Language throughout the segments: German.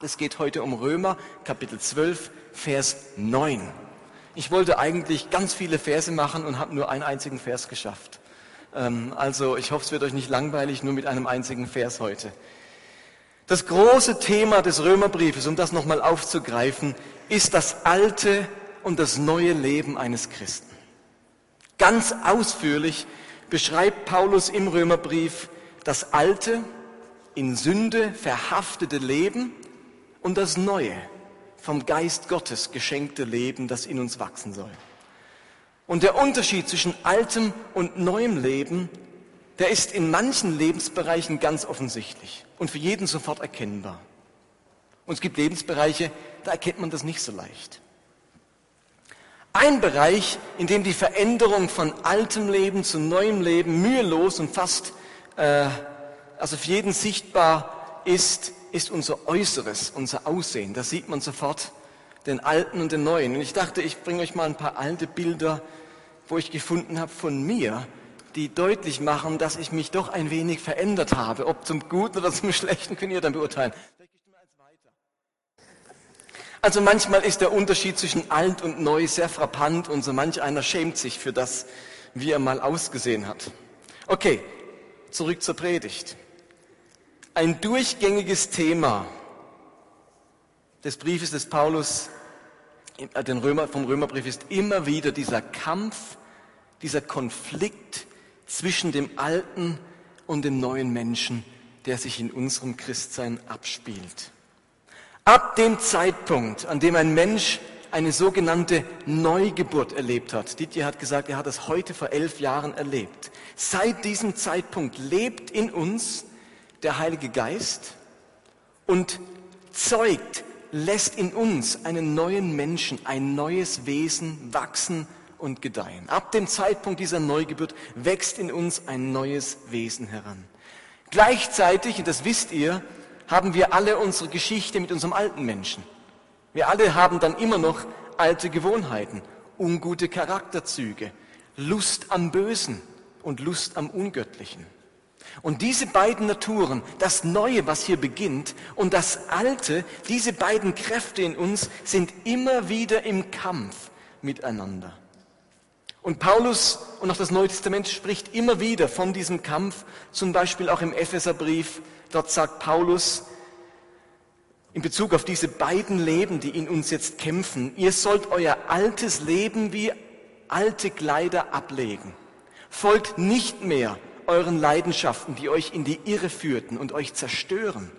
Es geht heute um Römer, Kapitel 12, Vers 9. Ich wollte eigentlich ganz viele Verse machen und habe nur einen einzigen Vers geschafft. Ähm, also ich hoffe, es wird euch nicht langweilig, nur mit einem einzigen Vers heute. Das große Thema des Römerbriefes, um das nochmal aufzugreifen, ist das alte und das neue Leben eines Christen. Ganz ausführlich beschreibt Paulus im Römerbrief das alte, in Sünde verhaftete Leben und das neue, vom Geist Gottes geschenkte Leben, das in uns wachsen soll. Und der Unterschied zwischen altem und neuem Leben, der ist in manchen Lebensbereichen ganz offensichtlich und für jeden sofort erkennbar. Und es gibt Lebensbereiche, da erkennt man das nicht so leicht. Ein Bereich, in dem die Veränderung von altem Leben zu neuem Leben mühelos und fast, äh, also für jeden sichtbar ist, ist unser Äußeres, unser Aussehen. Da sieht man sofort den Alten und den Neuen. Und ich dachte, ich bringe euch mal ein paar alte Bilder, wo ich gefunden habe von mir, die deutlich machen, dass ich mich doch ein wenig verändert habe. Ob zum Guten oder zum Schlechten, könnt ihr dann beurteilen. Also manchmal ist der Unterschied zwischen alt und neu sehr frappant und so manch einer schämt sich für das, wie er mal ausgesehen hat. Okay, zurück zur Predigt. Ein durchgängiges Thema des Briefes des Paulus äh, den Römer, vom Römerbrief ist immer wieder dieser Kampf, dieser Konflikt zwischen dem alten und dem neuen Menschen, der sich in unserem Christsein abspielt. Ab dem Zeitpunkt, an dem ein Mensch eine sogenannte Neugeburt erlebt hat. Didier hat gesagt, er hat es heute vor elf Jahren erlebt. Seit diesem Zeitpunkt lebt in uns der Heilige Geist und zeugt, lässt in uns einen neuen Menschen, ein neues Wesen wachsen und gedeihen. Ab dem Zeitpunkt dieser Neugeburt wächst in uns ein neues Wesen heran. Gleichzeitig, und das wisst ihr, haben wir alle unsere Geschichte mit unserem alten Menschen. Wir alle haben dann immer noch alte Gewohnheiten, ungute Charakterzüge, Lust am Bösen und Lust am Ungöttlichen. Und diese beiden Naturen, das Neue, was hier beginnt, und das Alte, diese beiden Kräfte in uns sind immer wieder im Kampf miteinander. Und Paulus und auch das Neue Testament spricht immer wieder von diesem Kampf, zum Beispiel auch im Epheserbrief. Dort sagt Paulus in Bezug auf diese beiden Leben, die in uns jetzt kämpfen, ihr sollt euer altes Leben wie alte Kleider ablegen. Folgt nicht mehr euren Leidenschaften, die euch in die Irre führten und euch zerstören.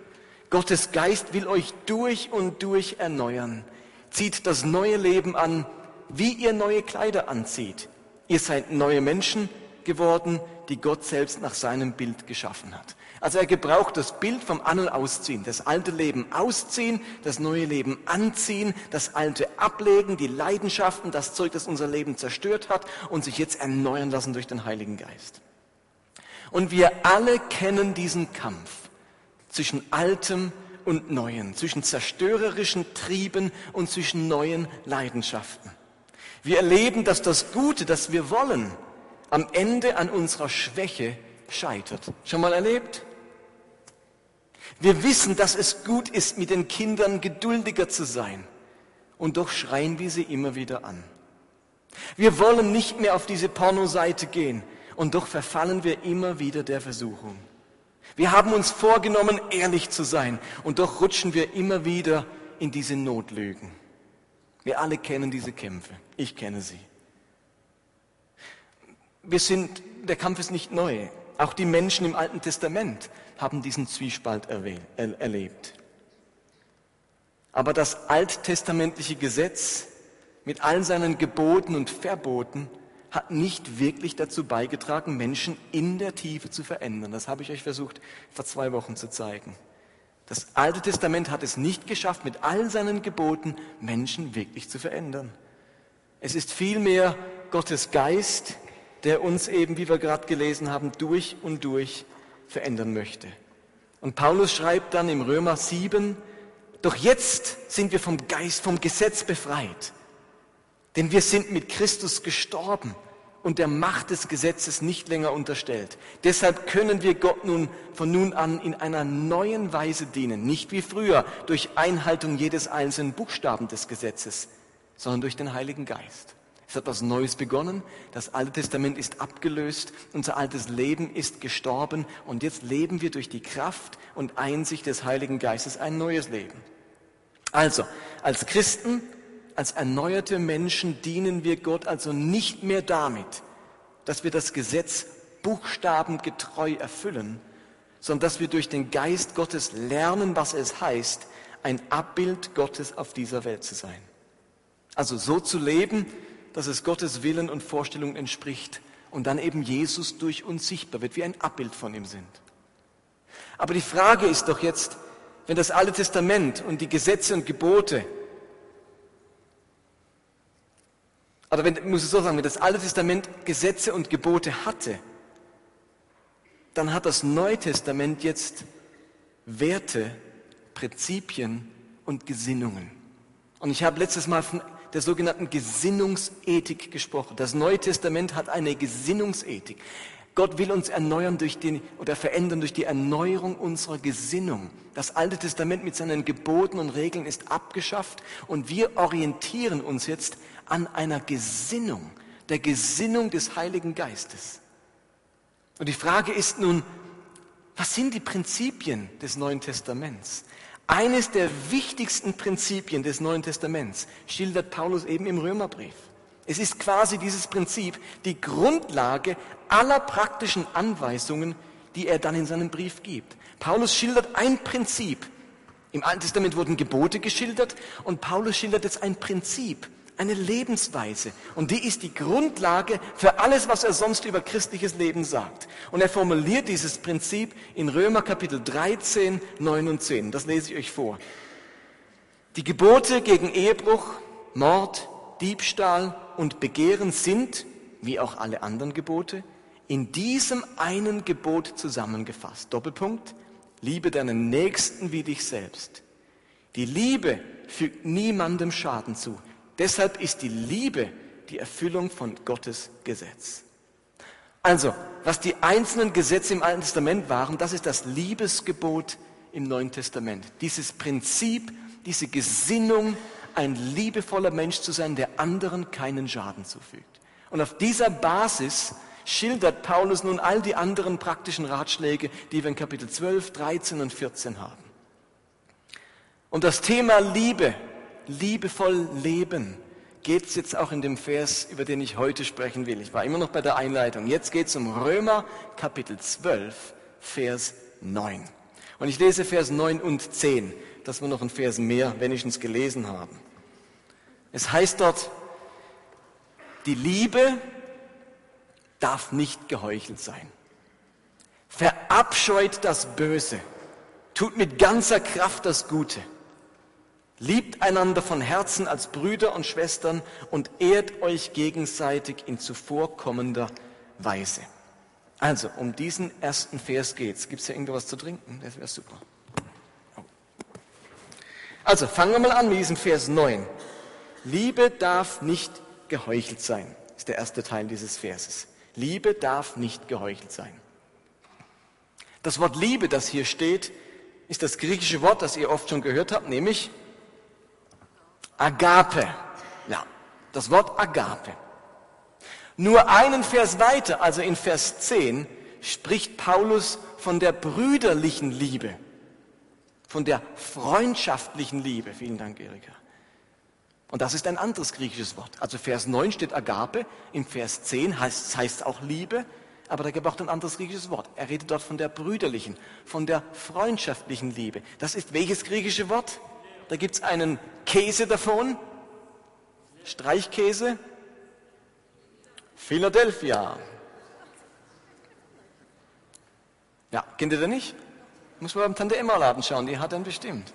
Gottes Geist will euch durch und durch erneuern. Zieht das neue Leben an, wie ihr neue Kleider anzieht. Ihr seid neue Menschen geworden, die Gott selbst nach seinem Bild geschaffen hat. Also er gebraucht das Bild vom An- und Ausziehen, das alte Leben ausziehen, das neue Leben anziehen, das alte ablegen, die Leidenschaften, das Zeug, das unser Leben zerstört hat und sich jetzt erneuern lassen durch den Heiligen Geist. Und wir alle kennen diesen Kampf zwischen Altem und Neuen, zwischen zerstörerischen Trieben und zwischen neuen Leidenschaften. Wir erleben, dass das Gute, das wir wollen, am Ende an unserer Schwäche scheitert. Schon mal erlebt? Wir wissen, dass es gut ist, mit den Kindern geduldiger zu sein. Und doch schreien wir sie immer wieder an. Wir wollen nicht mehr auf diese Pornoseite gehen und doch verfallen wir immer wieder der Versuchung. Wir haben uns vorgenommen, ehrlich zu sein und doch rutschen wir immer wieder in diese Notlügen. Wir alle kennen diese Kämpfe. Ich kenne sie. Wir sind, der Kampf ist nicht neu. Auch die Menschen im Alten Testament haben diesen Zwiespalt erlebt. Aber das alttestamentliche Gesetz mit all seinen Geboten und Verboten hat nicht wirklich dazu beigetragen, Menschen in der Tiefe zu verändern. Das habe ich euch versucht vor zwei Wochen zu zeigen. Das Alte Testament hat es nicht geschafft, mit all seinen Geboten Menschen wirklich zu verändern. Es ist vielmehr Gottes Geist, der uns eben, wie wir gerade gelesen haben, durch und durch verändern möchte. Und Paulus schreibt dann im Römer 7, doch jetzt sind wir vom Geist, vom Gesetz befreit. Denn wir sind mit Christus gestorben und der Macht des Gesetzes nicht länger unterstellt. Deshalb können wir Gott nun von nun an in einer neuen Weise dienen, nicht wie früher durch Einhaltung jedes einzelnen Buchstaben des Gesetzes, sondern durch den Heiligen Geist. Es hat was Neues begonnen, das Alte Testament ist abgelöst, unser altes Leben ist gestorben und jetzt leben wir durch die Kraft und Einsicht des Heiligen Geistes ein neues Leben. Also, als Christen als erneuerte Menschen dienen wir Gott also nicht mehr damit, dass wir das Gesetz buchstabengetreu erfüllen, sondern dass wir durch den Geist Gottes lernen, was es heißt, ein Abbild Gottes auf dieser Welt zu sein. Also so zu leben, dass es Gottes Willen und Vorstellung entspricht und dann eben Jesus durch uns sichtbar wird, wie ein Abbild von ihm sind. Aber die Frage ist doch jetzt, wenn das Alte Testament und die Gesetze und Gebote oder wenn, muss ich so sagen, wenn das Alte Testament Gesetze und Gebote hatte, dann hat das Neue Testament jetzt Werte, Prinzipien und Gesinnungen. Und ich habe letztes Mal von der sogenannten Gesinnungsethik gesprochen. Das Neue Testament hat eine Gesinnungsethik. Gott will uns erneuern durch den, oder verändern durch die Erneuerung unserer Gesinnung. Das Alte Testament mit seinen Geboten und Regeln ist abgeschafft und wir orientieren uns jetzt an einer Gesinnung, der Gesinnung des Heiligen Geistes. Und die Frage ist nun, was sind die Prinzipien des Neuen Testaments? Eines der wichtigsten Prinzipien des Neuen Testaments schildert Paulus eben im Römerbrief. Es ist quasi dieses Prinzip die Grundlage aller praktischen Anweisungen, die er dann in seinem Brief gibt. Paulus schildert ein Prinzip. Im Alten Testament wurden Gebote geschildert und Paulus schildert jetzt ein Prinzip, eine Lebensweise. Und die ist die Grundlage für alles, was er sonst über christliches Leben sagt. Und er formuliert dieses Prinzip in Römer Kapitel 13, 9 und 10. Das lese ich euch vor. Die Gebote gegen Ehebruch, Mord, Diebstahl und Begehren sind, wie auch alle anderen Gebote, in diesem einen Gebot zusammengefasst. Doppelpunkt. Liebe deinen Nächsten wie dich selbst. Die Liebe fügt niemandem Schaden zu. Deshalb ist die Liebe die Erfüllung von Gottes Gesetz. Also, was die einzelnen Gesetze im Alten Testament waren, das ist das Liebesgebot im Neuen Testament. Dieses Prinzip, diese Gesinnung, ein liebevoller Mensch zu sein, der anderen keinen Schaden zufügt. Und auf dieser Basis schildert Paulus nun all die anderen praktischen Ratschläge, die wir in Kapitel 12, 13 und 14 haben. Und das Thema Liebe liebevoll leben, geht es jetzt auch in dem Vers, über den ich heute sprechen will. Ich war immer noch bei der Einleitung. Jetzt geht es um Römer Kapitel 12, Vers 9. Und ich lese Vers 9 und 10, dass wir noch einen Vers mehr wenigstens gelesen haben. Es heißt dort, die Liebe darf nicht geheuchelt sein. Verabscheut das Böse, tut mit ganzer Kraft das Gute Liebt einander von Herzen als Brüder und Schwestern und ehrt euch gegenseitig in zuvorkommender Weise. Also, um diesen ersten Vers geht's. Gibt's hier irgendwas zu trinken? Das wäre super. Also, fangen wir mal an mit diesem Vers 9. Liebe darf nicht geheuchelt sein, ist der erste Teil dieses Verses. Liebe darf nicht geheuchelt sein. Das Wort Liebe, das hier steht, ist das griechische Wort, das ihr oft schon gehört habt, nämlich Agape. Ja, das Wort Agape. Nur einen Vers weiter, also in Vers 10, spricht Paulus von der brüderlichen Liebe, von der freundschaftlichen Liebe. Vielen Dank, Erika. Und das ist ein anderes griechisches Wort. Also Vers 9 steht Agape, im Vers 10 heißt es auch Liebe, aber da gibt es auch ein anderes griechisches Wort. Er redet dort von der brüderlichen, von der freundschaftlichen Liebe. Das ist welches griechische Wort? Da gibt es einen Käse davon, Streichkäse, Philadelphia. Ja, kennt ihr den nicht? Muss man beim Tante Emma Laden schauen, die hat den bestimmt.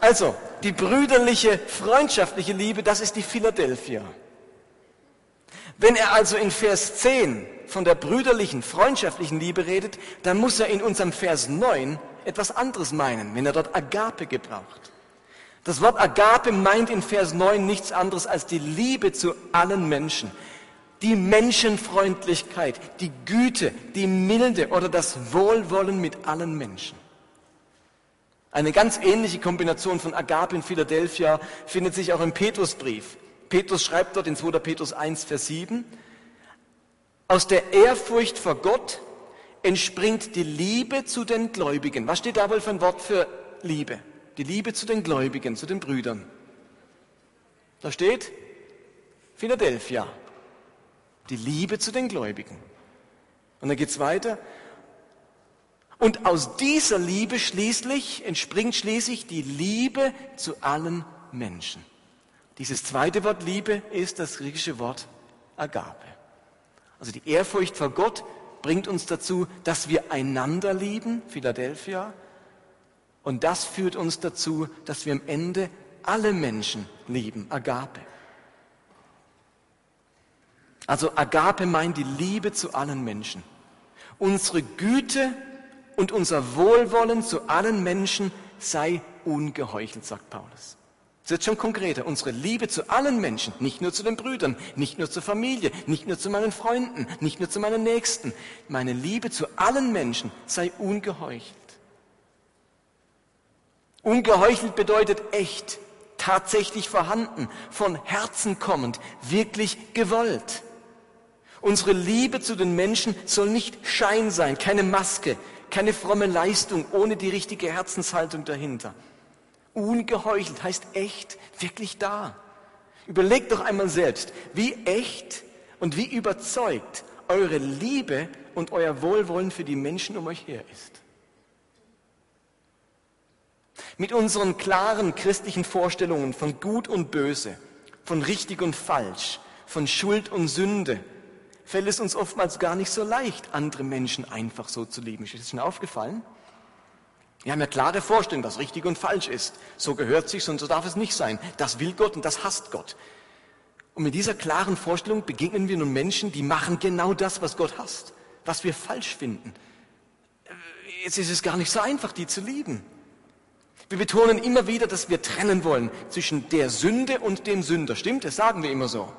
Also, die brüderliche, freundschaftliche Liebe, das ist die Philadelphia. Wenn er also in Vers 10 von der brüderlichen, freundschaftlichen Liebe redet, dann muss er in unserem Vers 9 etwas anderes meinen, wenn er dort Agape gebraucht. Das Wort Agape meint in Vers 9 nichts anderes als die Liebe zu allen Menschen. Die Menschenfreundlichkeit, die Güte, die Milde oder das Wohlwollen mit allen Menschen. Eine ganz ähnliche Kombination von Agape in Philadelphia findet sich auch im Petrusbrief. Petrus schreibt dort in 2. Petrus 1, Vers 7, aus der Ehrfurcht vor Gott entspringt die Liebe zu den Gläubigen. Was steht da wohl für ein Wort für Liebe? Die Liebe zu den Gläubigen, zu den Brüdern. Da steht Philadelphia. Die Liebe zu den Gläubigen. Und dann geht's weiter. Und aus dieser Liebe schließlich entspringt schließlich die Liebe zu allen Menschen. Dieses zweite Wort Liebe ist das griechische Wort Agape. Also die Ehrfurcht vor Gott bringt uns dazu, dass wir einander lieben, Philadelphia. Und das führt uns dazu, dass wir am Ende alle Menschen lieben, Agape. Also Agape meint die Liebe zu allen Menschen. Unsere Güte und unser Wohlwollen zu allen Menschen sei ungeheuchelt, sagt Paulus. Es wird schon konkreter. Unsere Liebe zu allen Menschen, nicht nur zu den Brüdern, nicht nur zur Familie, nicht nur zu meinen Freunden, nicht nur zu meinen Nächsten. Meine Liebe zu allen Menschen sei ungeheuchelt. Ungeheuchelt bedeutet echt, tatsächlich vorhanden, von Herzen kommend, wirklich gewollt. Unsere Liebe zu den Menschen soll nicht Schein sein, keine Maske, keine fromme Leistung ohne die richtige Herzenshaltung dahinter. Ungeheuchelt heißt echt, wirklich da. Überlegt doch einmal selbst, wie echt und wie überzeugt eure Liebe und euer Wohlwollen für die Menschen um euch her ist. Mit unseren klaren christlichen Vorstellungen von Gut und Böse, von richtig und falsch, von Schuld und Sünde, fällt es uns oftmals gar nicht so leicht, andere Menschen einfach so zu lieben. Ist das schon aufgefallen? Wir haben ja klare Vorstellungen, was richtig und falsch ist. So gehört sich und so darf es nicht sein. Das will Gott und das hasst Gott. Und mit dieser klaren Vorstellung begegnen wir nun Menschen, die machen genau das, was Gott hasst, was wir falsch finden. Jetzt ist es gar nicht so einfach, die zu lieben. Wir betonen immer wieder, dass wir trennen wollen zwischen der Sünde und dem Sünder. Stimmt? Das sagen wir immer so.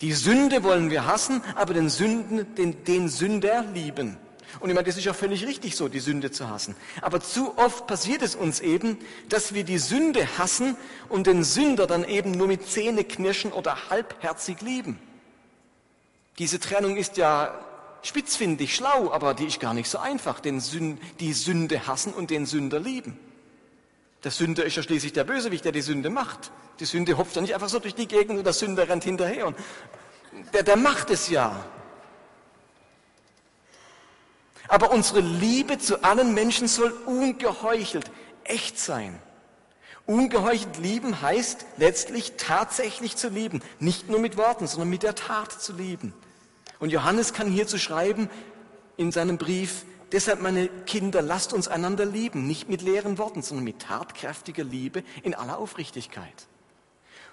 Die Sünde wollen wir hassen, aber den, Sünden, den, den Sünder lieben. Und ich meine, das ist auch völlig richtig so, die Sünde zu hassen. Aber zu oft passiert es uns eben, dass wir die Sünde hassen und den Sünder dann eben nur mit Zähneknirschen oder halbherzig lieben. Diese Trennung ist ja spitzfindig, schlau, aber die ist gar nicht so einfach, den Sünd, die Sünde hassen und den Sünder lieben. Der Sünder ist ja schließlich der Bösewicht, der die Sünde macht. Die Sünde hopft ja nicht einfach so durch die Gegend und der Sünder rennt hinterher. Und der, der macht es ja. Aber unsere Liebe zu allen Menschen soll ungeheuchelt, echt sein. Ungeheuchelt lieben heißt letztlich tatsächlich zu lieben. Nicht nur mit Worten, sondern mit der Tat zu lieben. Und Johannes kann hierzu schreiben in seinem Brief, deshalb meine Kinder, lasst uns einander lieben, nicht mit leeren Worten, sondern mit tatkräftiger Liebe in aller Aufrichtigkeit.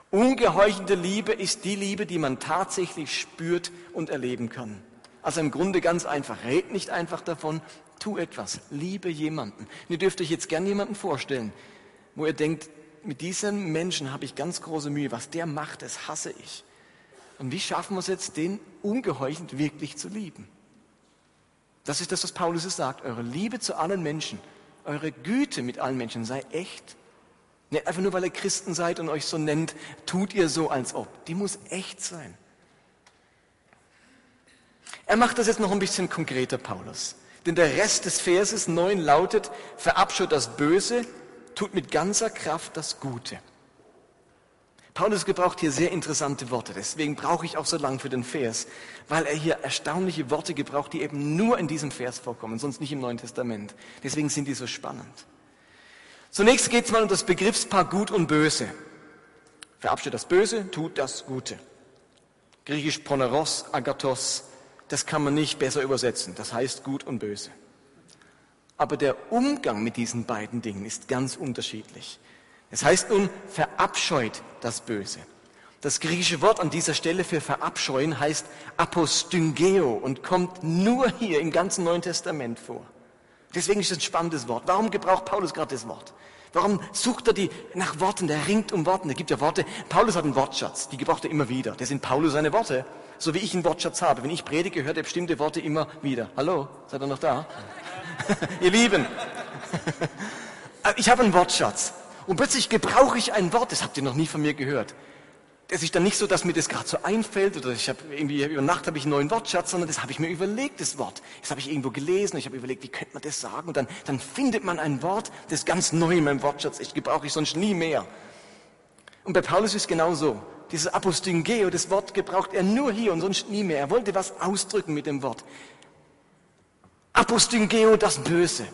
Ungeheuchelte Liebe ist die Liebe, die man tatsächlich spürt und erleben kann. Also im Grunde ganz einfach. Red nicht einfach davon, tu etwas. Liebe jemanden. Und ihr dürft euch jetzt gern jemanden vorstellen, wo ihr denkt, mit diesem Menschen habe ich ganz große Mühe. Was der macht, das hasse ich. Und wie schaffen wir es jetzt, den ungeheuchelt wirklich zu lieben? Das ist das, was Paulus sagt. Eure Liebe zu allen Menschen, eure Güte mit allen Menschen sei echt. Nicht einfach nur, weil ihr Christen seid und euch so nennt, tut ihr so, als ob. Die muss echt sein. Er macht das jetzt noch ein bisschen konkreter, Paulus. Denn der Rest des Verses 9 lautet, verabscheut das Böse, tut mit ganzer Kraft das Gute. Paulus gebraucht hier sehr interessante Worte, deswegen brauche ich auch so lang für den Vers, weil er hier erstaunliche Worte gebraucht, die eben nur in diesem Vers vorkommen, sonst nicht im Neuen Testament. Deswegen sind die so spannend. Zunächst geht es mal um das Begriffspaar Gut und Böse. Verabscheut das Böse, tut das Gute. Griechisch Poneros, Agathos, das kann man nicht besser übersetzen. Das heißt gut und böse. Aber der Umgang mit diesen beiden Dingen ist ganz unterschiedlich. Es heißt nun, verabscheut das Böse. Das griechische Wort an dieser Stelle für verabscheuen heißt apostyngeo und kommt nur hier im ganzen Neuen Testament vor. Deswegen ist es ein spannendes Wort. Warum gebraucht Paulus gerade das Wort? Warum sucht er die nach Worten? Der ringt um Worten. Es gibt ja Worte. Paulus hat einen Wortschatz. Die gebraucht er immer wieder. Das sind Paulus seine Worte. So wie ich einen Wortschatz habe. Wenn ich predige, hört er bestimmte Worte immer wieder. Hallo? Seid ihr noch da? Ihr Lieben. Ich habe einen Wortschatz. Und plötzlich gebrauche ich ein Wort. Das habt ihr noch nie von mir gehört es ist dann nicht so, dass mir das gerade so einfällt oder ich habe irgendwie über Nacht habe ich einen neuen Wortschatz, sondern das habe ich mir überlegt, das Wort. Das habe ich irgendwo gelesen, ich habe überlegt, wie könnte man das sagen und dann, dann findet man ein Wort, das ganz neu in meinem Wortschatz ist, gebrauche ich sonst nie mehr. Und bei Paulus ist es genauso. Dieses Apostingeo, das Wort gebraucht er nur hier und sonst nie mehr. Er wollte was ausdrücken mit dem Wort. Apostingeo, das Böse.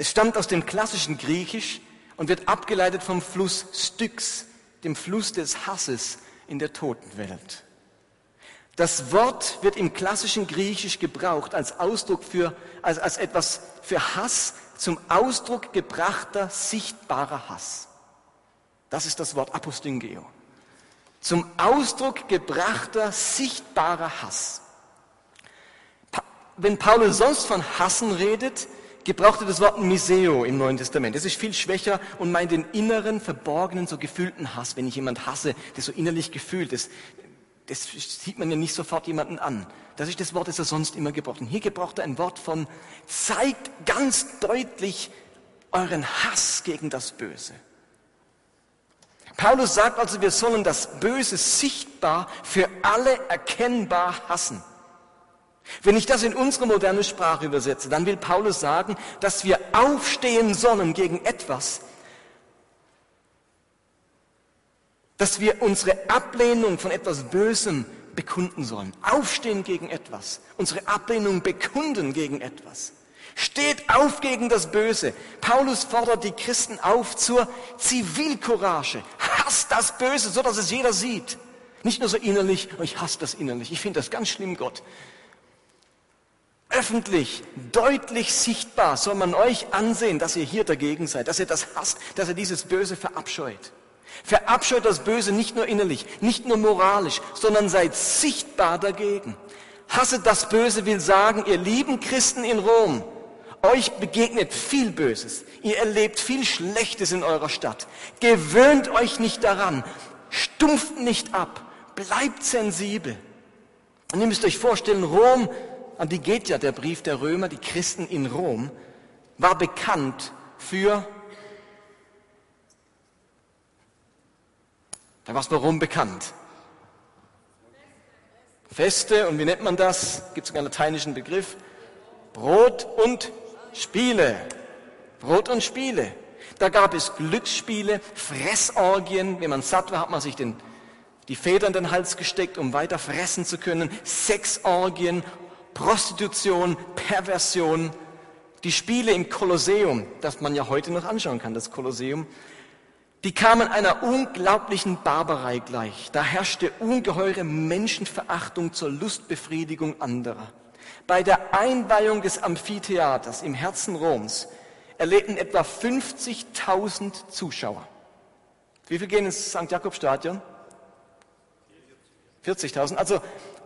Es stammt aus dem klassischen Griechisch und wird abgeleitet vom Fluss Styx, dem Fluss des Hasses in der Totenwelt. Das Wort wird im klassischen Griechisch gebraucht als Ausdruck für, als, als etwas für Hass, zum Ausdruck gebrachter, sichtbarer Hass. Das ist das Wort Apostingeo. Zum Ausdruck gebrachter, sichtbarer Hass. Wenn Paulus sonst von Hassen redet, gebrauchte das Wort Miseo im Neuen Testament. Das ist viel schwächer und meint den inneren, verborgenen, so gefühlten Hass. Wenn ich jemand hasse, das so innerlich gefühlt ist, das sieht man ja nicht sofort jemanden an. Das ist das Wort, das er sonst immer gebraucht. Und hier gebraucht er ein Wort von, zeigt ganz deutlich euren Hass gegen das Böse. Paulus sagt also, wir sollen das Böse sichtbar für alle erkennbar hassen. Wenn ich das in unsere moderne Sprache übersetze, dann will Paulus sagen, dass wir aufstehen sollen gegen etwas, dass wir unsere Ablehnung von etwas Bösem bekunden sollen. Aufstehen gegen etwas, unsere Ablehnung bekunden gegen etwas. Steht auf gegen das Böse. Paulus fordert die Christen auf zur Zivilcourage. Hasst das Böse, so dass es jeder sieht. Nicht nur so innerlich, oh, ich hasse das innerlich. Ich finde das ganz schlimm, Gott öffentlich, deutlich sichtbar soll man euch ansehen, dass ihr hier dagegen seid, dass ihr das hasst, dass ihr dieses Böse verabscheut. Verabscheut das Böse nicht nur innerlich, nicht nur moralisch, sondern seid sichtbar dagegen. Hasset das Böse will sagen, ihr lieben Christen in Rom, euch begegnet viel Böses. Ihr erlebt viel Schlechtes in eurer Stadt. Gewöhnt euch nicht daran. Stumpft nicht ab. Bleibt sensibel. Und ihr müsst euch vorstellen, Rom an die geht ja der Brief der Römer, die Christen in Rom, war bekannt für, da war es bei Rom bekannt. Feste, und wie nennt man das? Gibt es einen lateinischen Begriff? Brot und Spiele. Brot und Spiele. Da gab es Glücksspiele, Fressorgien. Wenn man satt war, hat man sich den, die Feder in den Hals gesteckt, um weiter fressen zu können. Sexorgien, Prostitution, Perversion, die Spiele im Kolosseum, das man ja heute noch anschauen kann, das Kolosseum, die kamen einer unglaublichen Barbarei gleich. Da herrschte ungeheure Menschenverachtung zur Lustbefriedigung anderer. Bei der Einweihung des Amphitheaters im Herzen Roms erlebten etwa 50.000 Zuschauer. Wie viel gehen ins St. Jakobstadion? 40.000. Also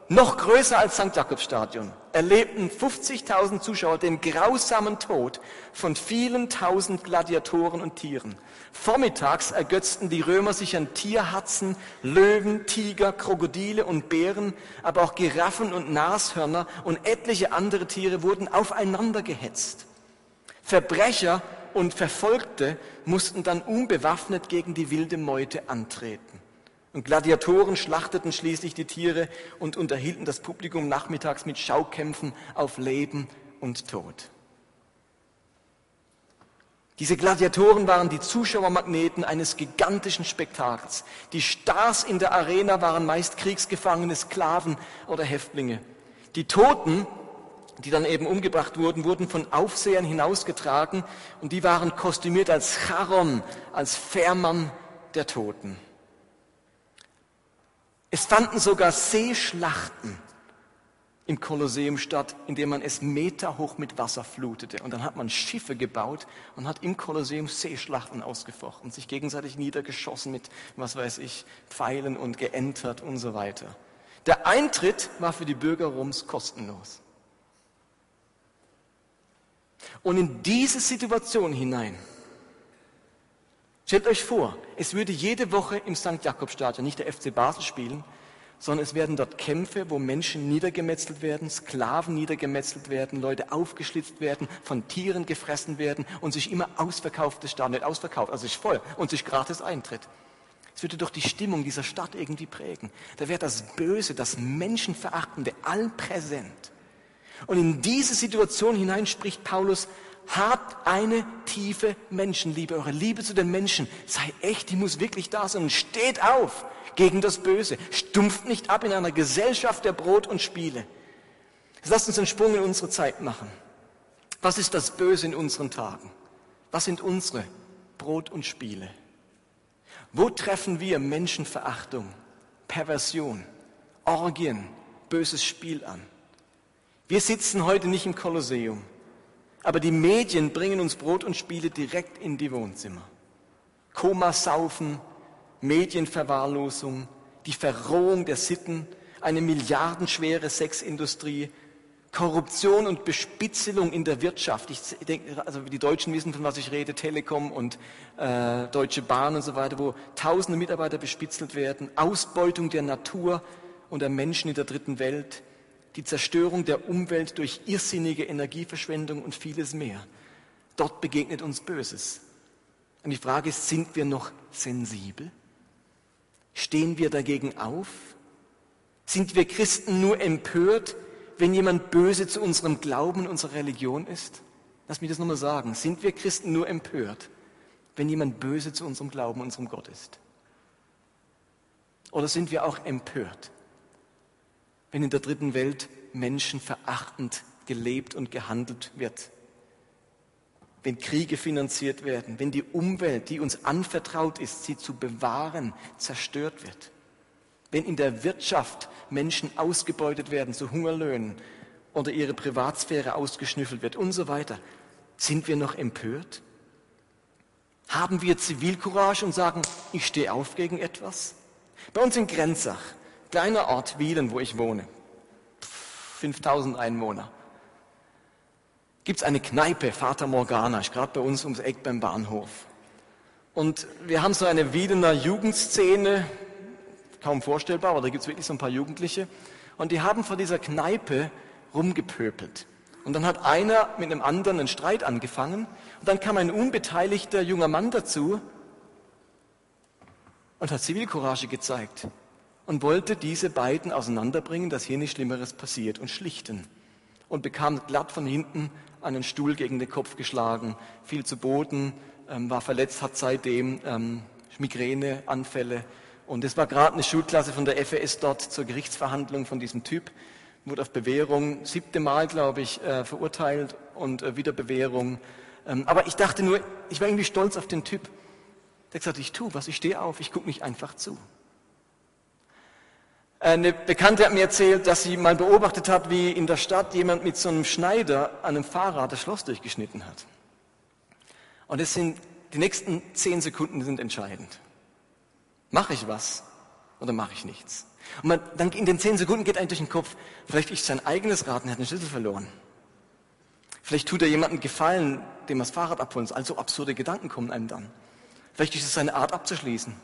noch größer als St. Jakobstadion, erlebten 50.000 Zuschauer den grausamen Tod von vielen tausend Gladiatoren und Tieren. Vormittags ergötzten die Römer sich an Tierhatzen, Löwen, Tiger, Krokodile und Bären, aber auch Giraffen und Nashörner und etliche andere Tiere wurden aufeinander gehetzt. Verbrecher und Verfolgte mussten dann unbewaffnet gegen die wilde Meute antreten. Und Gladiatoren schlachteten schließlich die Tiere und unterhielten das Publikum nachmittags mit Schaukämpfen auf Leben und Tod. Diese Gladiatoren waren die Zuschauermagneten eines gigantischen Spektakels. Die Stars in der Arena waren meist Kriegsgefangene, Sklaven oder Häftlinge. Die Toten, die dann eben umgebracht wurden, wurden von Aufsehern hinausgetragen und die waren kostümiert als Charon, als Fährmann der Toten. Es fanden sogar Seeschlachten im Kolosseum statt, indem man es meterhoch mit Wasser flutete. Und dann hat man Schiffe gebaut und hat im Kolosseum Seeschlachten ausgefochten, sich gegenseitig niedergeschossen mit, was weiß ich, Pfeilen und geentert und so weiter. Der Eintritt war für die Bürger Roms kostenlos. Und in diese Situation hinein, stellt euch vor, es würde jede Woche im St. Jakobstadion nicht der FC Basel spielen, sondern es werden dort Kämpfe, wo Menschen niedergemetzelt werden, Sklaven niedergemetzelt werden, Leute aufgeschlitzt werden, von Tieren gefressen werden und sich immer ausverkauftes Stadion, nicht ausverkauft, also sich voll und sich gratis Eintritt. Es würde doch die Stimmung dieser Stadt irgendwie prägen. Da wäre das Böse, das Menschenverachtende allpräsent. Und in diese Situation hinein spricht Paulus, habt eine tiefe Menschenliebe. Eure Liebe zu den Menschen sei echt, die muss wirklich da sein. Und steht auf gegen das Böse. Stumpft nicht ab in einer Gesellschaft der Brot und Spiele. Lasst uns einen Sprung in unsere Zeit machen. Was ist das Böse in unseren Tagen? Was sind unsere Brot und Spiele? Wo treffen wir Menschenverachtung, Perversion, Orgien, böses Spiel an? Wir sitzen heute nicht im Kolosseum, aber die Medien bringen uns Brot und Spiele direkt in die Wohnzimmer. Komasaufen, Medienverwahrlosung, die Verrohung der Sitten, eine milliardenschwere Sexindustrie, Korruption und Bespitzelung in der Wirtschaft. Ich denke, also die Deutschen wissen, von was ich rede, Telekom und äh, Deutsche Bahn und so weiter, wo tausende Mitarbeiter bespitzelt werden, Ausbeutung der Natur und der Menschen in der dritten Welt, die Zerstörung der Umwelt durch irrsinnige Energieverschwendung und vieles mehr. Dort begegnet uns Böses. Und die Frage ist, sind wir noch sensibel? Stehen wir dagegen auf? Sind wir Christen nur empört, wenn jemand böse zu unserem Glauben, unserer Religion ist? Lass mich das nochmal sagen. Sind wir Christen nur empört, wenn jemand böse zu unserem Glauben, unserem Gott ist? Oder sind wir auch empört, wenn in der dritten Welt Menschen verachtend gelebt und gehandelt wird? Wenn Kriege finanziert werden, wenn die Umwelt, die uns anvertraut ist, sie zu bewahren, zerstört wird? wenn in der Wirtschaft Menschen ausgebeutet werden zu Hungerlöhnen oder ihre Privatsphäre ausgeschnüffelt wird und so weiter, sind wir noch empört? Haben wir Zivilcourage und sagen, ich stehe auf gegen etwas? Bei uns in Grenzach, kleiner Ort Wielen, wo ich wohne, 5000 Einwohner, gibt es eine Kneipe, Vater Morgana, ist gerade bei uns ums Eck beim Bahnhof. Und wir haben so eine Wiener Jugendszene, kaum vorstellbar, aber da gibt es wirklich so ein paar Jugendliche. Und die haben vor dieser Kneipe rumgepöpelt. Und dann hat einer mit einem anderen einen Streit angefangen. Und dann kam ein unbeteiligter junger Mann dazu und hat Zivilcourage gezeigt und wollte diese beiden auseinanderbringen, dass hier nichts Schlimmeres passiert und schlichten. Und bekam glatt von hinten einen Stuhl gegen den Kopf geschlagen, fiel zu Boden, ähm, war verletzt, hat seitdem ähm, Migräneanfälle und es war gerade eine Schulklasse von der FES dort zur Gerichtsverhandlung von diesem Typ, wurde auf Bewährung, siebte Mal, glaube ich, äh, verurteilt und äh, wieder Bewährung. Ähm, aber ich dachte nur, ich war irgendwie stolz auf den Typ. Der gesagt, ich tue was, ich stehe auf, ich gucke nicht einfach zu. Eine Bekannte hat mir erzählt, dass sie mal beobachtet hat, wie in der Stadt jemand mit so einem Schneider an einem Fahrrad das Schloss durchgeschnitten hat. Und es sind, die nächsten zehn Sekunden sind entscheidend. Mache ich was oder mache ich nichts? Und man, dann in den zehn Sekunden geht einem durch den Kopf, vielleicht ist sein eigenes Rad und er hat den Schlüssel verloren. Vielleicht tut er jemandem Gefallen, dem das Fahrrad abholen soll. Also absurde Gedanken kommen einem dann. Vielleicht ist es seine Art abzuschließen.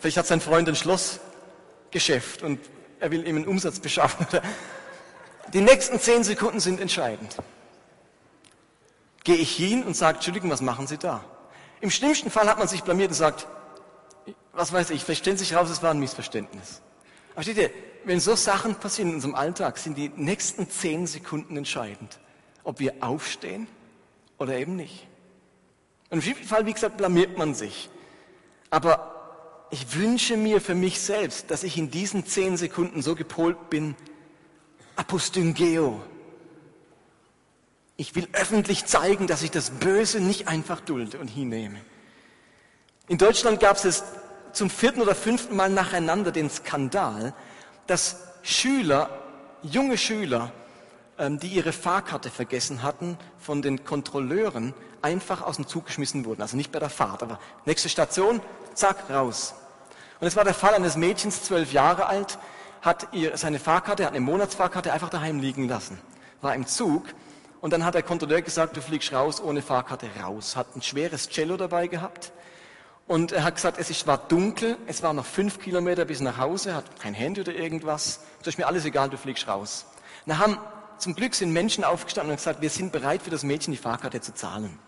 Vielleicht hat sein Freund ein Schlossgeschäft und er will ihm einen Umsatz beschaffen. Die nächsten zehn Sekunden sind entscheidend. Gehe ich hin und sage, Entschuldigung, was machen Sie da? Im schlimmsten Fall hat man sich blamiert und sagt, was weiß ich, stellt sich raus, es war ein Missverständnis. Aber steht ihr, wenn so Sachen passieren in unserem Alltag, sind die nächsten zehn Sekunden entscheidend, ob wir aufstehen oder eben nicht. Und im schlimmsten Fall, wie gesagt, blamiert man sich. Aber ich wünsche mir für mich selbst, dass ich in diesen zehn Sekunden so gepolt bin, apostyngeo, ich will öffentlich zeigen, dass ich das Böse nicht einfach dulde und hinnehme. In Deutschland gab es zum vierten oder fünften Mal nacheinander den Skandal, dass Schüler, junge Schüler, ähm, die ihre Fahrkarte vergessen hatten, von den Kontrolleuren einfach aus dem Zug geschmissen wurden. Also nicht bei der Fahrt, aber nächste Station, zack, raus. Und es war der Fall eines Mädchens, zwölf Jahre alt, hat ihr seine Fahrkarte, hat eine Monatsfahrkarte einfach daheim liegen lassen. War im Zug und dann hat der Kontrolleur gesagt, du fliegst raus ohne Fahrkarte raus. Hat ein schweres Cello dabei gehabt und er hat gesagt, es war dunkel, es war noch fünf Kilometer bis nach Hause, hat kein Handy oder irgendwas. Das ist mir alles egal, du fliegst raus. Na haben, zum Glück sind Menschen aufgestanden und gesagt, wir sind bereit für das Mädchen die Fahrkarte zu zahlen.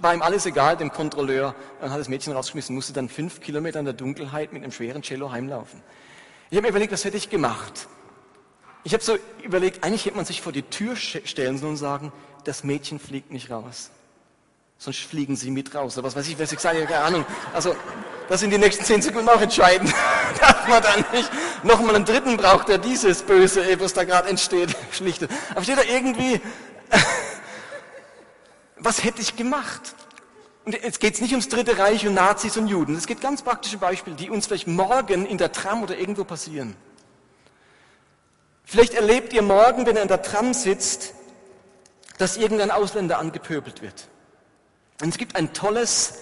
War ihm alles egal, dem Kontrolleur. Dann hat das Mädchen rausgeschmissen, musste dann fünf Kilometer in der Dunkelheit mit einem schweren Cello heimlaufen. Ich habe mir überlegt, was hätte ich gemacht? Ich habe so überlegt, eigentlich hätte man sich vor die Tür stellen sollen und sagen, das Mädchen fliegt nicht raus. Sonst fliegen sie mit raus. Oder was weiß ich, was ich sage, keine Ahnung. Also, das sind die nächsten zehn Sekunden auch entscheidend. Darf man dann nicht nochmal einen dritten braucht, der dieses Böse, was da gerade entsteht, schlichtet. Aber steht da irgendwie, was hätte ich gemacht? Und jetzt geht es nicht ums Dritte Reich und Nazis und Juden. Es geht ganz praktische Beispiele, die uns vielleicht morgen in der Tram oder irgendwo passieren. Vielleicht erlebt ihr morgen, wenn ihr in der Tram sitzt, dass irgendein Ausländer angepöbelt wird. Und es gibt ein tolles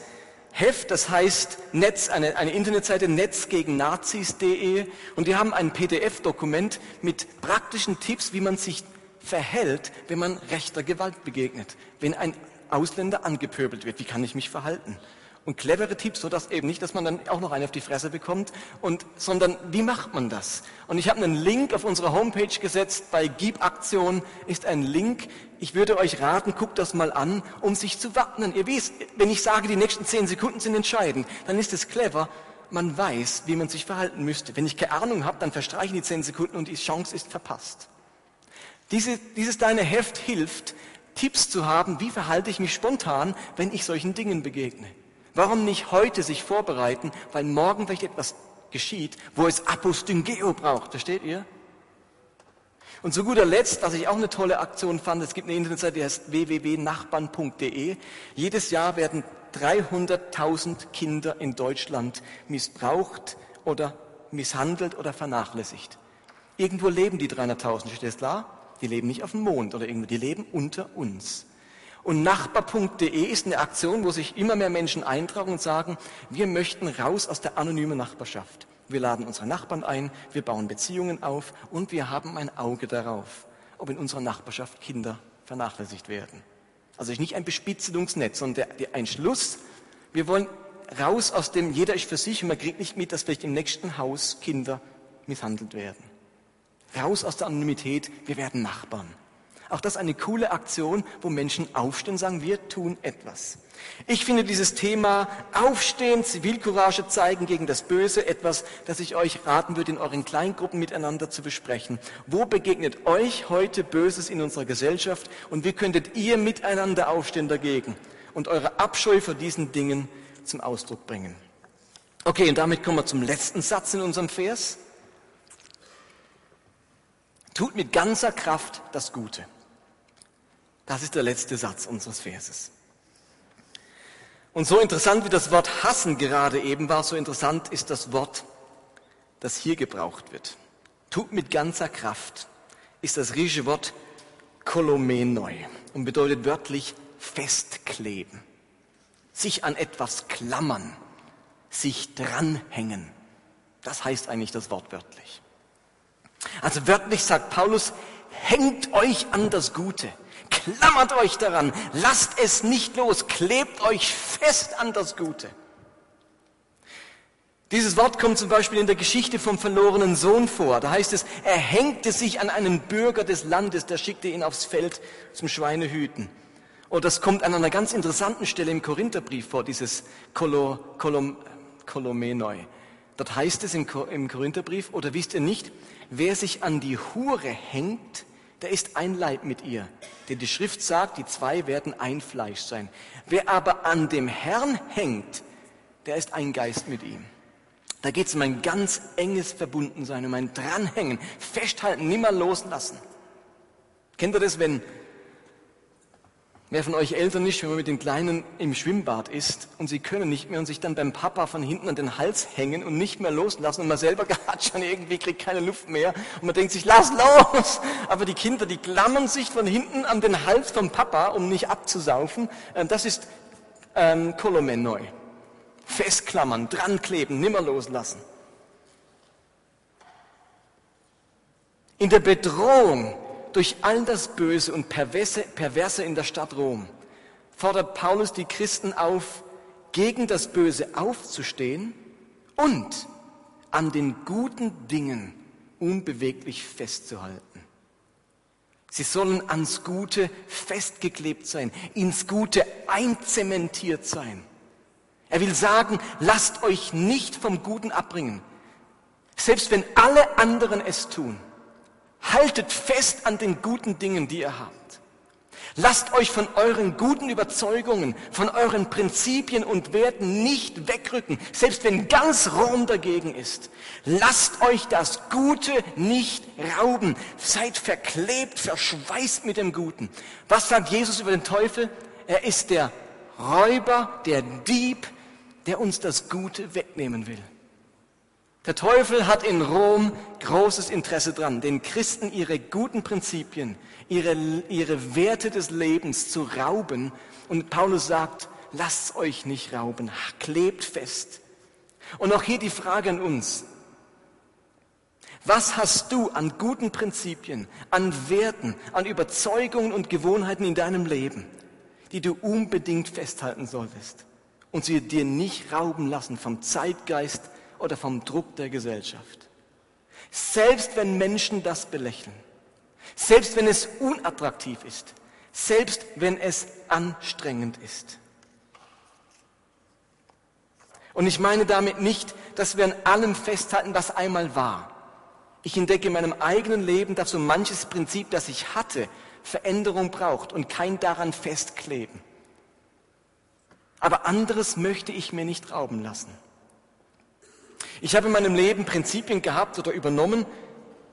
Heft, das heißt Netz, eine, eine Internetseite netzgegennazis.de und die haben ein PDF-Dokument mit praktischen Tipps, wie man sich verhält, wenn man rechter Gewalt begegnet, wenn ein Ausländer angepöbelt wird. Wie kann ich mich verhalten? und clevere Tipps, so dass eben nicht, dass man dann auch noch eine auf die Fresse bekommt, und, sondern wie macht man das? Und ich habe einen Link auf unsere Homepage gesetzt, bei Gib-Aktion ist ein Link. Ich würde euch raten, guckt das mal an, um sich zu wappnen. Ihr wisst, wenn ich sage, die nächsten zehn Sekunden sind entscheidend, dann ist es clever, man weiß, wie man sich verhalten müsste. Wenn ich keine Ahnung habe, dann verstreichen die zehn Sekunden und die Chance ist verpasst. Diese, dieses deine Heft hilft, Tipps zu haben, wie verhalte ich mich spontan, wenn ich solchen Dingen begegne. Warum nicht heute sich vorbereiten, weil morgen vielleicht etwas geschieht, wo es Apostyngeo braucht. Versteht ihr? Und zu guter Letzt, was ich auch eine tolle Aktion fand, es gibt eine Internetseite, die heißt www.nachbarn.de. Jedes Jahr werden 300.000 Kinder in Deutschland missbraucht oder misshandelt oder vernachlässigt. Irgendwo leben die 300.000, steht das klar? Die leben nicht auf dem Mond oder irgendwo, die leben unter uns. Und nachbar.de ist eine Aktion, wo sich immer mehr Menschen eintragen und sagen, wir möchten raus aus der anonymen Nachbarschaft. Wir laden unsere Nachbarn ein, wir bauen Beziehungen auf und wir haben ein Auge darauf, ob in unserer Nachbarschaft Kinder vernachlässigt werden. Also nicht ein Bespitzelungsnetz, sondern der, der, ein Schluss. Wir wollen raus aus dem, jeder ist für sich und man kriegt nicht mit, dass vielleicht im nächsten Haus Kinder misshandelt werden. Raus aus der Anonymität, wir werden Nachbarn. Auch das eine coole Aktion, wo Menschen aufstehen und sagen, wir tun etwas. Ich finde dieses Thema Aufstehen, Zivilcourage zeigen gegen das Böse etwas, das ich euch raten würde, in euren Kleingruppen miteinander zu besprechen. Wo begegnet euch heute Böses in unserer Gesellschaft und wie könntet ihr miteinander aufstehen dagegen und eure Abscheu vor diesen Dingen zum Ausdruck bringen? Okay, und damit kommen wir zum letzten Satz in unserem Vers. Tut mit ganzer Kraft das Gute. Das ist der letzte Satz unseres Verses. Und so interessant wie das Wort hassen gerade eben war, so interessant ist das Wort, das hier gebraucht wird. Tut mit ganzer Kraft ist das griechische Wort kolomenoi und bedeutet wörtlich festkleben, sich an etwas klammern, sich dranhängen. Das heißt eigentlich das Wort wörtlich. Also wörtlich sagt Paulus, hängt euch an das Gute klammert euch daran, lasst es nicht los, klebt euch fest an das Gute. Dieses Wort kommt zum Beispiel in der Geschichte vom verlorenen Sohn vor. Da heißt es, er hängte sich an einen Bürger des Landes, der schickte ihn aufs Feld zum Schweinehüten. Und das kommt an einer ganz interessanten Stelle im Korintherbrief vor, dieses Kolo, Kolom, Kolomenoi. Dort heißt es im Korintherbrief, oder wisst ihr nicht, wer sich an die Hure hängt, der ist ein Leib mit ihr. Denn die Schrift sagt, die zwei werden ein Fleisch sein. Wer aber an dem Herrn hängt, der ist ein Geist mit ihm. Da geht es um ein ganz enges Verbundensein, um ein Dranhängen, Festhalten, nimmer loslassen. Kennt ihr das, wenn Wer von euch Eltern nicht, wenn man mit den Kleinen im Schwimmbad ist und sie können nicht mehr und sich dann beim Papa von hinten an den Hals hängen und nicht mehr loslassen und man selber hat schon irgendwie kriegt keine Luft mehr und man denkt sich, lass los! Aber die Kinder, die klammern sich von hinten an den Hals vom Papa, um nicht abzusaufen. Ähm, das ist ähm, Kolomenoi. Festklammern, drankleben, nimmer loslassen. In der Bedrohung durch all das Böse und Perverse, Perverse in der Stadt Rom fordert Paulus die Christen auf, gegen das Böse aufzustehen und an den guten Dingen unbeweglich festzuhalten. Sie sollen ans Gute festgeklebt sein, ins Gute einzementiert sein. Er will sagen, lasst euch nicht vom Guten abbringen, selbst wenn alle anderen es tun. Haltet fest an den guten Dingen, die ihr habt. Lasst euch von euren guten Überzeugungen, von euren Prinzipien und Werten nicht wegrücken, selbst wenn ganz Rom dagegen ist. Lasst euch das Gute nicht rauben. Seid verklebt, verschweißt mit dem Guten. Was sagt Jesus über den Teufel? Er ist der Räuber, der Dieb, der uns das Gute wegnehmen will. Der Teufel hat in Rom großes Interesse dran, den Christen ihre guten Prinzipien, ihre, ihre Werte des Lebens zu rauben. Und Paulus sagt, lasst euch nicht rauben, klebt fest. Und auch hier die Frage an uns. Was hast du an guten Prinzipien, an Werten, an Überzeugungen und Gewohnheiten in deinem Leben, die du unbedingt festhalten solltest und sie dir nicht rauben lassen vom Zeitgeist, oder vom Druck der Gesellschaft. Selbst wenn Menschen das belächeln, selbst wenn es unattraktiv ist, selbst wenn es anstrengend ist. Und ich meine damit nicht, dass wir an allem festhalten, was einmal war. Ich entdecke in meinem eigenen Leben, dass so manches Prinzip, das ich hatte, Veränderung braucht und kein daran festkleben. Aber anderes möchte ich mir nicht rauben lassen. Ich habe in meinem Leben Prinzipien gehabt oder übernommen,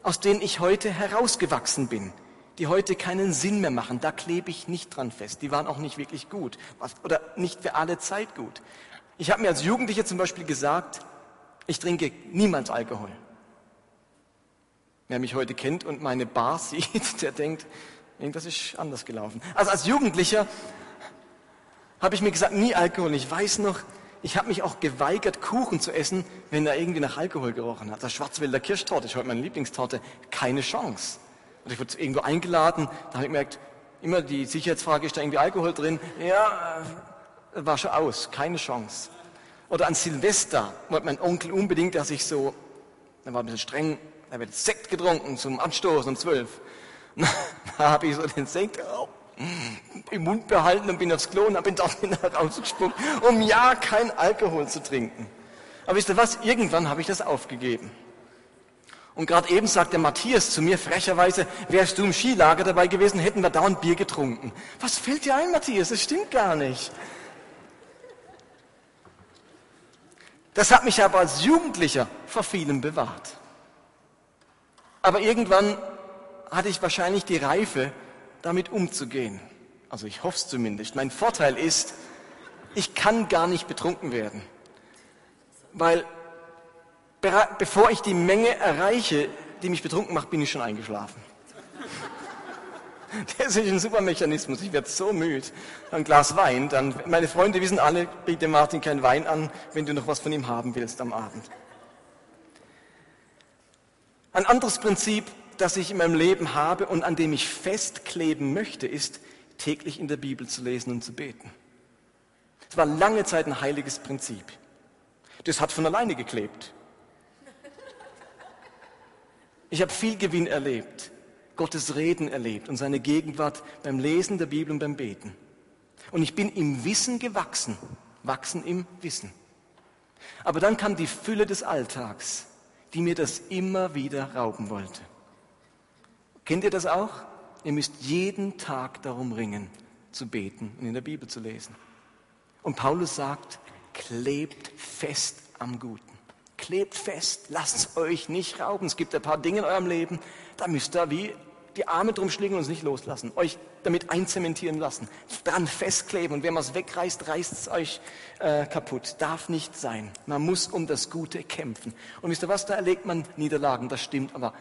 aus denen ich heute herausgewachsen bin, die heute keinen Sinn mehr machen. Da klebe ich nicht dran fest. Die waren auch nicht wirklich gut oder nicht für alle Zeit gut. Ich habe mir als Jugendlicher zum Beispiel gesagt, ich trinke niemals Alkohol. Wer mich heute kennt und meine Bar sieht, der denkt, irgendwas ist anders gelaufen. Also als Jugendlicher habe ich mir gesagt, nie Alkohol. Ich weiß noch, ich habe mich auch geweigert, Kuchen zu essen, wenn er irgendwie nach Alkohol gerochen hat. Das Schwarzwälder Kirschtorte ist heute meine Lieblingstorte. Keine Chance. Und ich wurde irgendwo eingeladen, da habe ich gemerkt, immer die Sicherheitsfrage, ist da irgendwie Alkohol drin? Ja, äh, war schon aus, keine Chance. Oder an Silvester wollte mein Onkel unbedingt, dass ich so, er war ein bisschen streng, da wird Sekt getrunken zum Anstoßen um zwölf. Da habe ich so den Sekt, oh, im Mund behalten und bin aufs Klo und bin wieder rausgesprungen, um ja kein Alkohol zu trinken. Aber wisst ihr was? Irgendwann habe ich das aufgegeben. Und gerade eben sagt der Matthias zu mir frecherweise, wärst du im Skilager dabei gewesen, hätten wir dauernd Bier getrunken. Was fällt dir ein, Matthias? Das stimmt gar nicht. Das hat mich aber als Jugendlicher vor vielem bewahrt. Aber irgendwann hatte ich wahrscheinlich die Reife, damit umzugehen. Also ich hoffe es zumindest. Mein Vorteil ist, ich kann gar nicht betrunken werden. Weil bevor ich die Menge erreiche, die mich betrunken macht, bin ich schon eingeschlafen. Das ist ein super Mechanismus. Ich werde so müde. Ein Glas Wein, dann, meine Freunde wissen alle, biete Martin kein Wein an, wenn du noch was von ihm haben willst am Abend. Ein anderes Prinzip, das ich in meinem Leben habe und an dem ich festkleben möchte, ist, täglich in der Bibel zu lesen und zu beten. Es war lange Zeit ein heiliges Prinzip. Das hat von alleine geklebt. Ich habe viel Gewinn erlebt, Gottes Reden erlebt und seine Gegenwart beim Lesen der Bibel und beim Beten. Und ich bin im Wissen gewachsen, wachsen im Wissen. Aber dann kam die Fülle des Alltags, die mir das immer wieder rauben wollte. Kennt ihr das auch? Ihr müsst jeden Tag darum ringen, zu beten und in der Bibel zu lesen. Und Paulus sagt, klebt fest am Guten. Klebt fest, lasst es euch nicht rauben. Es gibt ein paar Dinge in eurem Leben, da müsst ihr wie die Arme drum schlingen und es nicht loslassen. Euch damit einzementieren lassen. Dran festkleben. Und wenn man es wegreißt, reißt es euch äh, kaputt. Darf nicht sein. Man muss um das Gute kämpfen. Und wisst ihr was, da erlegt man Niederlagen, das stimmt. Aber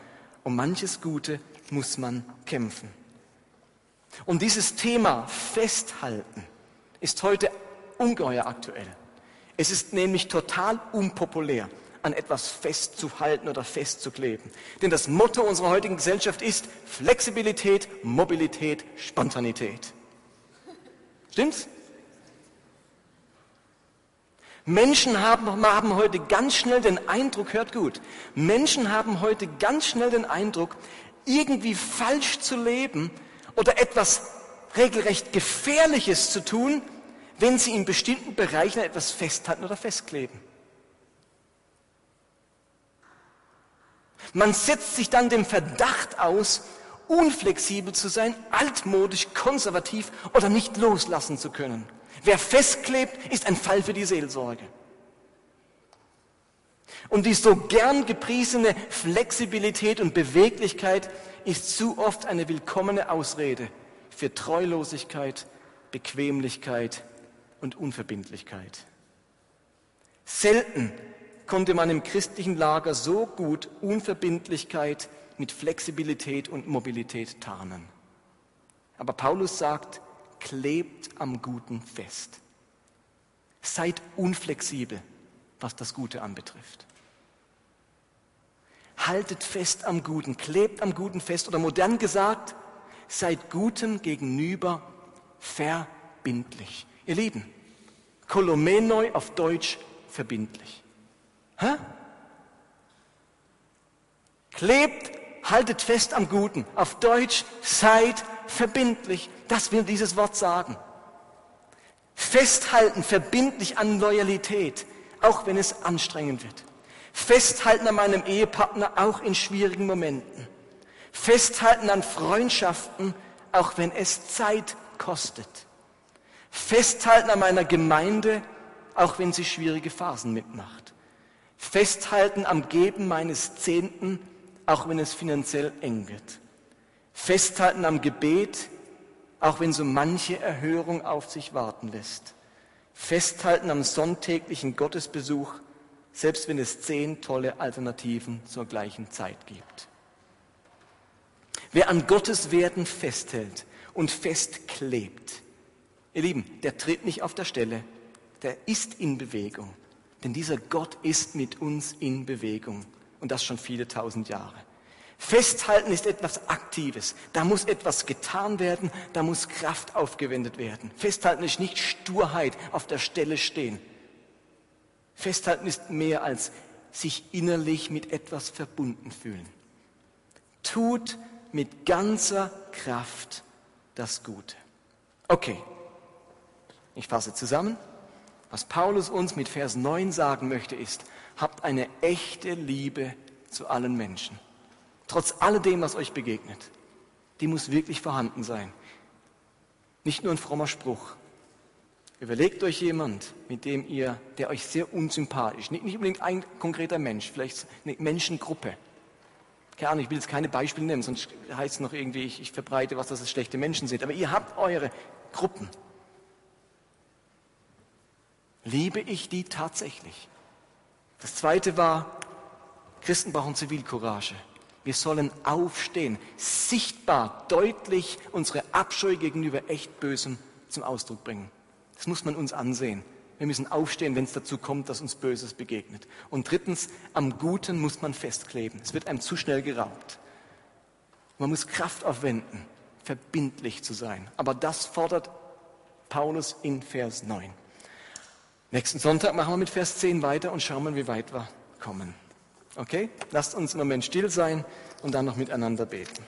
um manches Gute muss man kämpfen. Und dieses Thema Festhalten ist heute ungeheuer aktuell. Es ist nämlich total unpopulär, an etwas festzuhalten oder festzukleben. Denn das Motto unserer heutigen Gesellschaft ist Flexibilität, Mobilität, Spontanität. Stimmt's? Menschen haben, haben heute ganz schnell den Eindruck, hört gut, Menschen haben heute ganz schnell den Eindruck, irgendwie falsch zu leben oder etwas regelrecht Gefährliches zu tun, wenn sie in bestimmten Bereichen etwas festhalten oder festkleben. Man setzt sich dann dem Verdacht aus, unflexibel zu sein, altmodisch, konservativ oder nicht loslassen zu können. Wer festklebt, ist ein Fall für die Seelsorge. Und die so gern gepriesene Flexibilität und Beweglichkeit ist zu oft eine willkommene Ausrede für Treulosigkeit, Bequemlichkeit und Unverbindlichkeit. Selten konnte man im christlichen Lager so gut Unverbindlichkeit mit Flexibilität und Mobilität tarnen. Aber Paulus sagt, klebt am Guten fest. Seid unflexibel, was das Gute anbetrifft. Haltet fest am Guten, klebt am Guten fest oder modern gesagt, seid Gutem gegenüber verbindlich. Ihr Lieben, Kolomenoi auf Deutsch verbindlich. Hä? Klebt, haltet fest am Guten. Auf Deutsch, seid verbindlich. Das will dieses Wort sagen. Festhalten, verbindlich an Loyalität, auch wenn es anstrengend wird. Festhalten an meinem Ehepartner, auch in schwierigen Momenten. Festhalten an Freundschaften, auch wenn es Zeit kostet. Festhalten an meiner Gemeinde, auch wenn sie schwierige Phasen mitmacht. Festhalten am Geben meines Zehnten, auch wenn es finanziell eng wird. Festhalten am Gebet, auch wenn so manche Erhörung auf sich warten lässt. Festhalten am sonntäglichen Gottesbesuch, selbst wenn es zehn tolle Alternativen zur gleichen Zeit gibt. Wer an Gottes Werden festhält und festklebt, ihr Lieben, der tritt nicht auf der Stelle, der ist in Bewegung. Denn dieser Gott ist mit uns in Bewegung und das schon viele tausend Jahre. Festhalten ist etwas Aktives. Da muss etwas getan werden, da muss Kraft aufgewendet werden. Festhalten ist nicht Sturheit auf der Stelle stehen. Festhalten ist mehr als sich innerlich mit etwas verbunden fühlen. Tut mit ganzer Kraft das Gute. Okay, ich fasse zusammen. Was Paulus uns mit Vers 9 sagen möchte, ist, habt eine echte Liebe zu allen Menschen. Trotz alledem, was euch begegnet. Die muss wirklich vorhanden sein. Nicht nur ein frommer Spruch. Überlegt euch jemand, mit dem ihr, der euch sehr unsympathisch, nicht, nicht unbedingt ein konkreter Mensch, vielleicht eine Menschengruppe. Keine Ahnung, ich will jetzt keine Beispiele nennen, sonst heißt es noch irgendwie, ich, ich verbreite was, dass es schlechte Menschen sind. Aber ihr habt eure Gruppen. Liebe ich die tatsächlich? Das zweite war, Christen brauchen Zivilcourage. Wir sollen aufstehen, sichtbar, deutlich unsere Abscheu gegenüber echt Bösem zum Ausdruck bringen. Das muss man uns ansehen. Wir müssen aufstehen, wenn es dazu kommt, dass uns Böses begegnet. Und drittens, am Guten muss man festkleben. Es wird einem zu schnell geraubt. Man muss Kraft aufwenden, verbindlich zu sein. Aber das fordert Paulus in Vers 9. Nächsten Sonntag machen wir mit Vers 10 weiter und schauen wie weit wir kommen. Okay? Lasst uns im Moment still sein und dann noch miteinander beten.